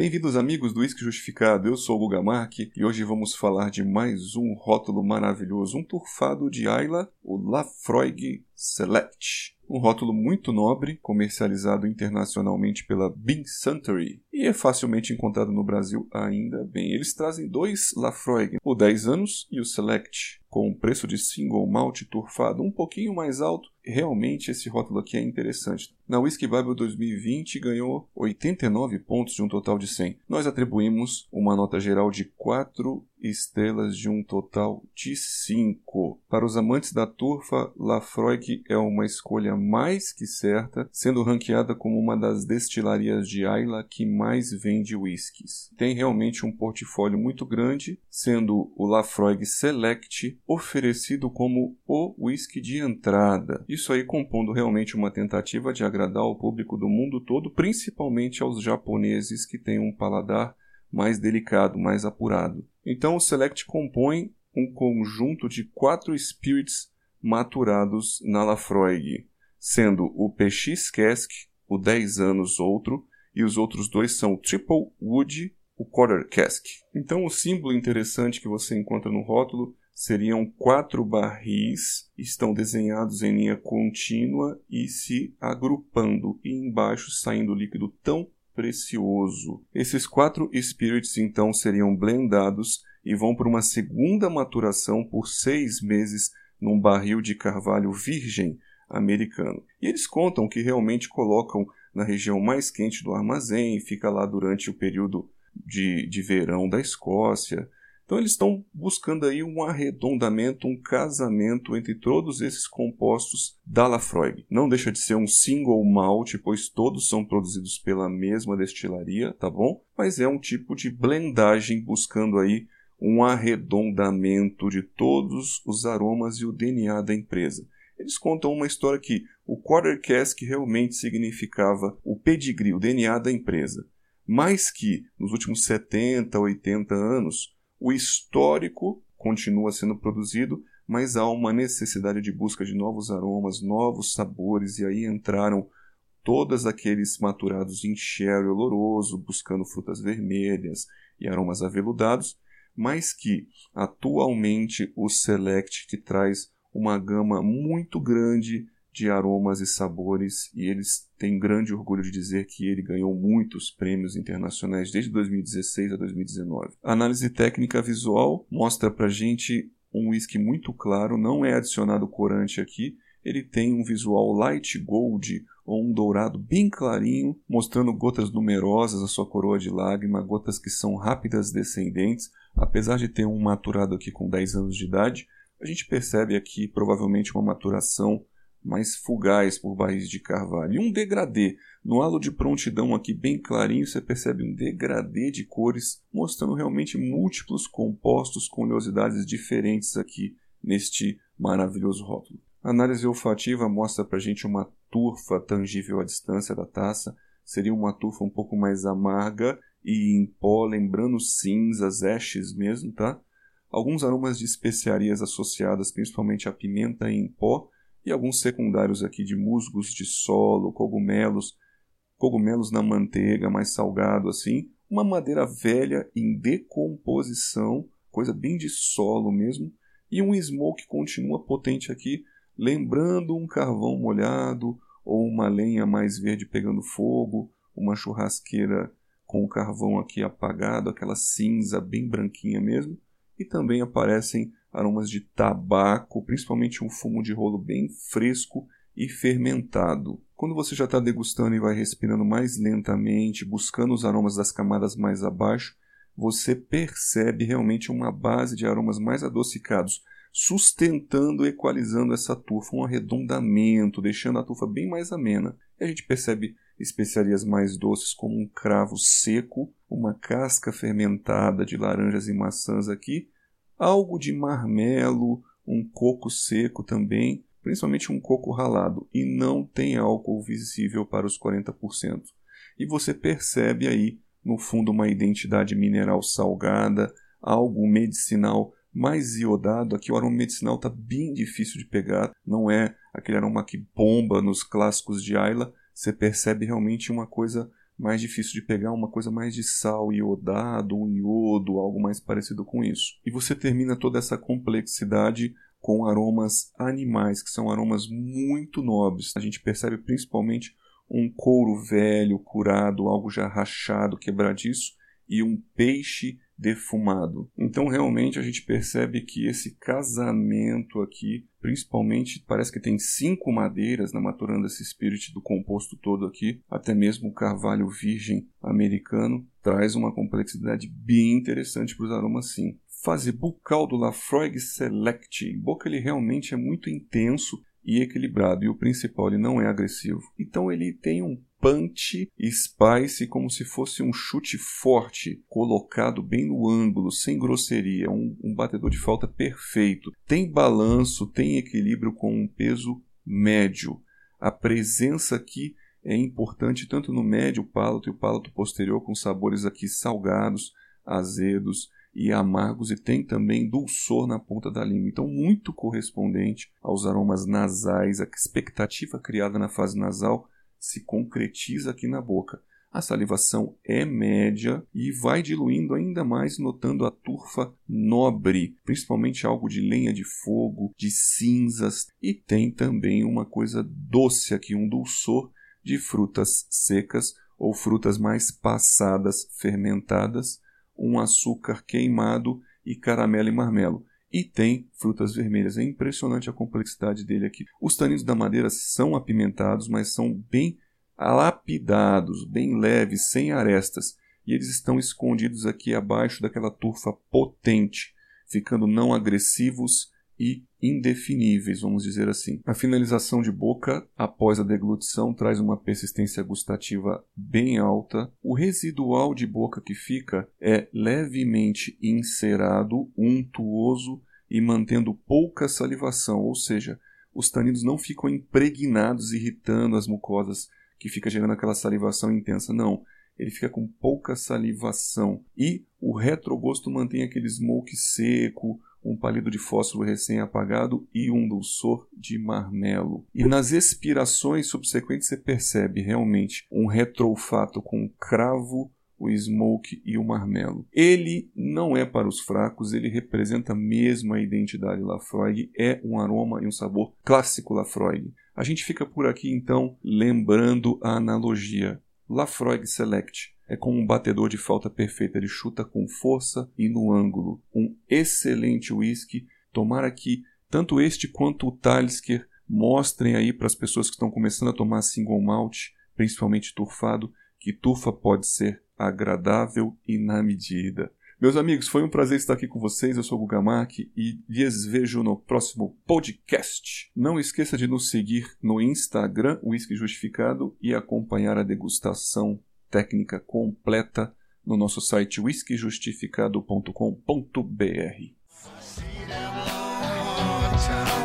Bem-vindos, amigos do Whisky Justificado. Eu sou o Guga Mark e hoje vamos falar de mais um rótulo maravilhoso, um turfado de Ayla, o Lafroig Select. Um rótulo muito nobre, comercializado internacionalmente pela Bean Suntory e é facilmente encontrado no Brasil ainda bem. Eles trazem dois Lafroig, o 10 anos e o Select, com um preço de single malt turfado um pouquinho mais alto. Realmente esse rótulo aqui é interessante. Na Whisky Bible 2020 ganhou 89 pontos de um total de 100. Nós atribuímos uma nota geral de 4 estrelas de um total de 5. Para os amantes da turfa, Lafroig é uma escolha mais que certa, sendo ranqueada como uma das destilarias de Ayla que mais vende whiskies. Tem realmente um portfólio muito grande, sendo o Lafroig Select oferecido como o whisky de entrada. Isso aí compondo realmente uma tentativa de agradar o público do mundo todo, principalmente aos japoneses que têm um paladar mais delicado, mais apurado. Então o Select compõe um conjunto de quatro spirits maturados na Lafroig, sendo o PX Cask, o 10 anos outro, e os outros dois são o Triple Wood, o Quarter Cask. Então o símbolo interessante que você encontra no rótulo seriam quatro barris, estão desenhados em linha contínua e se agrupando, e embaixo saindo líquido tão precioso. Esses quatro spirits então seriam blendados e vão para uma segunda maturação por seis meses num barril de carvalho virgem americano. E eles contam que realmente colocam na região mais quente do armazém, fica lá durante o período de, de verão da Escócia. Então eles estão buscando aí um arredondamento, um casamento entre todos esses compostos da Lafroig. Não deixa de ser um single malt, pois todos são produzidos pela mesma destilaria, tá bom? Mas é um tipo de blendagem buscando aí um arredondamento de todos os aromas e o DNA da empresa. Eles contam uma história que o quarter cask realmente significava o pedigree, o DNA da empresa, mas que nos últimos 70, 80 anos o histórico continua sendo produzido, mas há uma necessidade de busca de novos aromas, novos sabores, e aí entraram todos aqueles maturados em sherry oloroso, buscando frutas vermelhas e aromas aveludados, mas que atualmente o Select que traz uma gama muito grande de aromas e sabores e eles têm grande orgulho de dizer que ele ganhou muitos prêmios internacionais desde 2016 a 2019. A análise técnica visual mostra para gente um whisky muito claro, não é adicionado corante aqui, ele tem um visual light gold ou um dourado bem clarinho, mostrando gotas numerosas na sua coroa de lágrima, gotas que são rápidas descendentes, apesar de ter um maturado aqui com 10 anos de idade, a gente percebe aqui provavelmente uma maturação mais fugaz por barris de carvalho. E um degradê. No halo de prontidão aqui bem clarinho, você percebe um degradê de cores, mostrando realmente múltiplos compostos com oleosidades diferentes aqui neste maravilhoso rótulo. A análise olfativa mostra para gente uma turfa tangível à distância da taça. Seria uma turfa um pouco mais amarga e em pó, lembrando cinzas, ashes mesmo, tá? Alguns aromas de especiarias associadas principalmente à pimenta em pó e alguns secundários aqui de musgos de solo, cogumelos, cogumelos na manteiga, mais salgado assim, uma madeira velha em decomposição, coisa bem de solo mesmo, e um smoke continua potente aqui, lembrando um carvão molhado ou uma lenha mais verde pegando fogo, uma churrasqueira com o carvão aqui apagado, aquela cinza bem branquinha mesmo, e também aparecem aromas de tabaco, principalmente um fumo de rolo bem fresco e fermentado. Quando você já está degustando e vai respirando mais lentamente, buscando os aromas das camadas mais abaixo, você percebe realmente uma base de aromas mais adocicados, sustentando, equalizando essa tufa, um arredondamento, deixando a tufa bem mais amena. E a gente percebe especiarias mais doces como um cravo seco, uma casca fermentada de laranjas e maçãs aqui, algo de marmelo, um coco seco também, principalmente um coco ralado, e não tem álcool visível para os 40%. E você percebe aí, no fundo, uma identidade mineral salgada, algo medicinal mais iodado. Aqui o aroma medicinal está bem difícil de pegar, não é aquele aroma que bomba nos clássicos de Ayla. Você percebe realmente uma coisa mais difícil de pegar uma coisa mais de sal iodado, um iodo, algo mais parecido com isso. E você termina toda essa complexidade com aromas animais, que são aromas muito nobres. A gente percebe principalmente um couro velho, curado, algo já rachado, quebradiço, e um peixe defumado. Então, realmente, a gente percebe que esse casamento aqui, principalmente, parece que tem cinco madeiras na Maturanda Spirit do composto todo aqui, até mesmo o carvalho virgem americano, traz uma complexidade bem interessante para os aromas, sim. Fase bucal do Lafroig Select. Boca ele realmente é muito intenso e equilibrado, e o principal, ele não é agressivo. Então ele tem um punch spice como se fosse um chute forte, colocado bem no ângulo, sem grosseria, um, um batedor de falta perfeito. Tem balanço, tem equilíbrio com um peso médio. A presença aqui é importante tanto no médio palato e o palato posterior, com sabores aqui salgados, azedos, e amargos e tem também dulçor na ponta da língua. Então, muito correspondente aos aromas nasais, a expectativa criada na fase nasal se concretiza aqui na boca. A salivação é média e vai diluindo ainda mais, notando a turfa nobre, principalmente algo de lenha de fogo, de cinzas, e tem também uma coisa doce aqui, um dulçor de frutas secas ou frutas mais passadas, fermentadas, um açúcar queimado e caramelo e marmelo. E tem frutas vermelhas. É impressionante a complexidade dele aqui. Os taninos da madeira são apimentados, mas são bem lapidados, bem leves, sem arestas. E eles estão escondidos aqui abaixo daquela turfa potente, ficando não agressivos e indefiníveis, vamos dizer assim. A finalização de boca após a deglutição traz uma persistência gustativa bem alta. O residual de boca que fica é levemente encerado, untuoso e mantendo pouca salivação, ou seja, os taninos não ficam impregnados, irritando as mucosas, que fica gerando aquela salivação intensa. Não, ele fica com pouca salivação. E o retrogosto mantém aquele smoke seco, um palito de fósforo recém-apagado e um dulçor de marmelo. E nas expirações subsequentes você percebe realmente um retroolfato com cravo, o smoke e o marmelo. Ele não é para os fracos, ele representa mesmo a identidade Lafroig, é um aroma e um sabor clássico Lafroig. A gente fica por aqui então lembrando a analogia. Lafroig Select é como um batedor de falta perfeita, ele chuta com força e no ângulo. Um excelente whisky. Tomara que tanto este quanto o Talisker mostrem aí para as pessoas que estão começando a tomar single malt, principalmente turfado, que turfa pode ser agradável e na medida. Meus amigos, foi um prazer estar aqui com vocês. Eu sou o Guga Mark e lhes vejo no próximo podcast. Não esqueça de nos seguir no Instagram, Whisky Justificado, e acompanhar a degustação técnica completa no nosso site whiskyjustificado.com.br.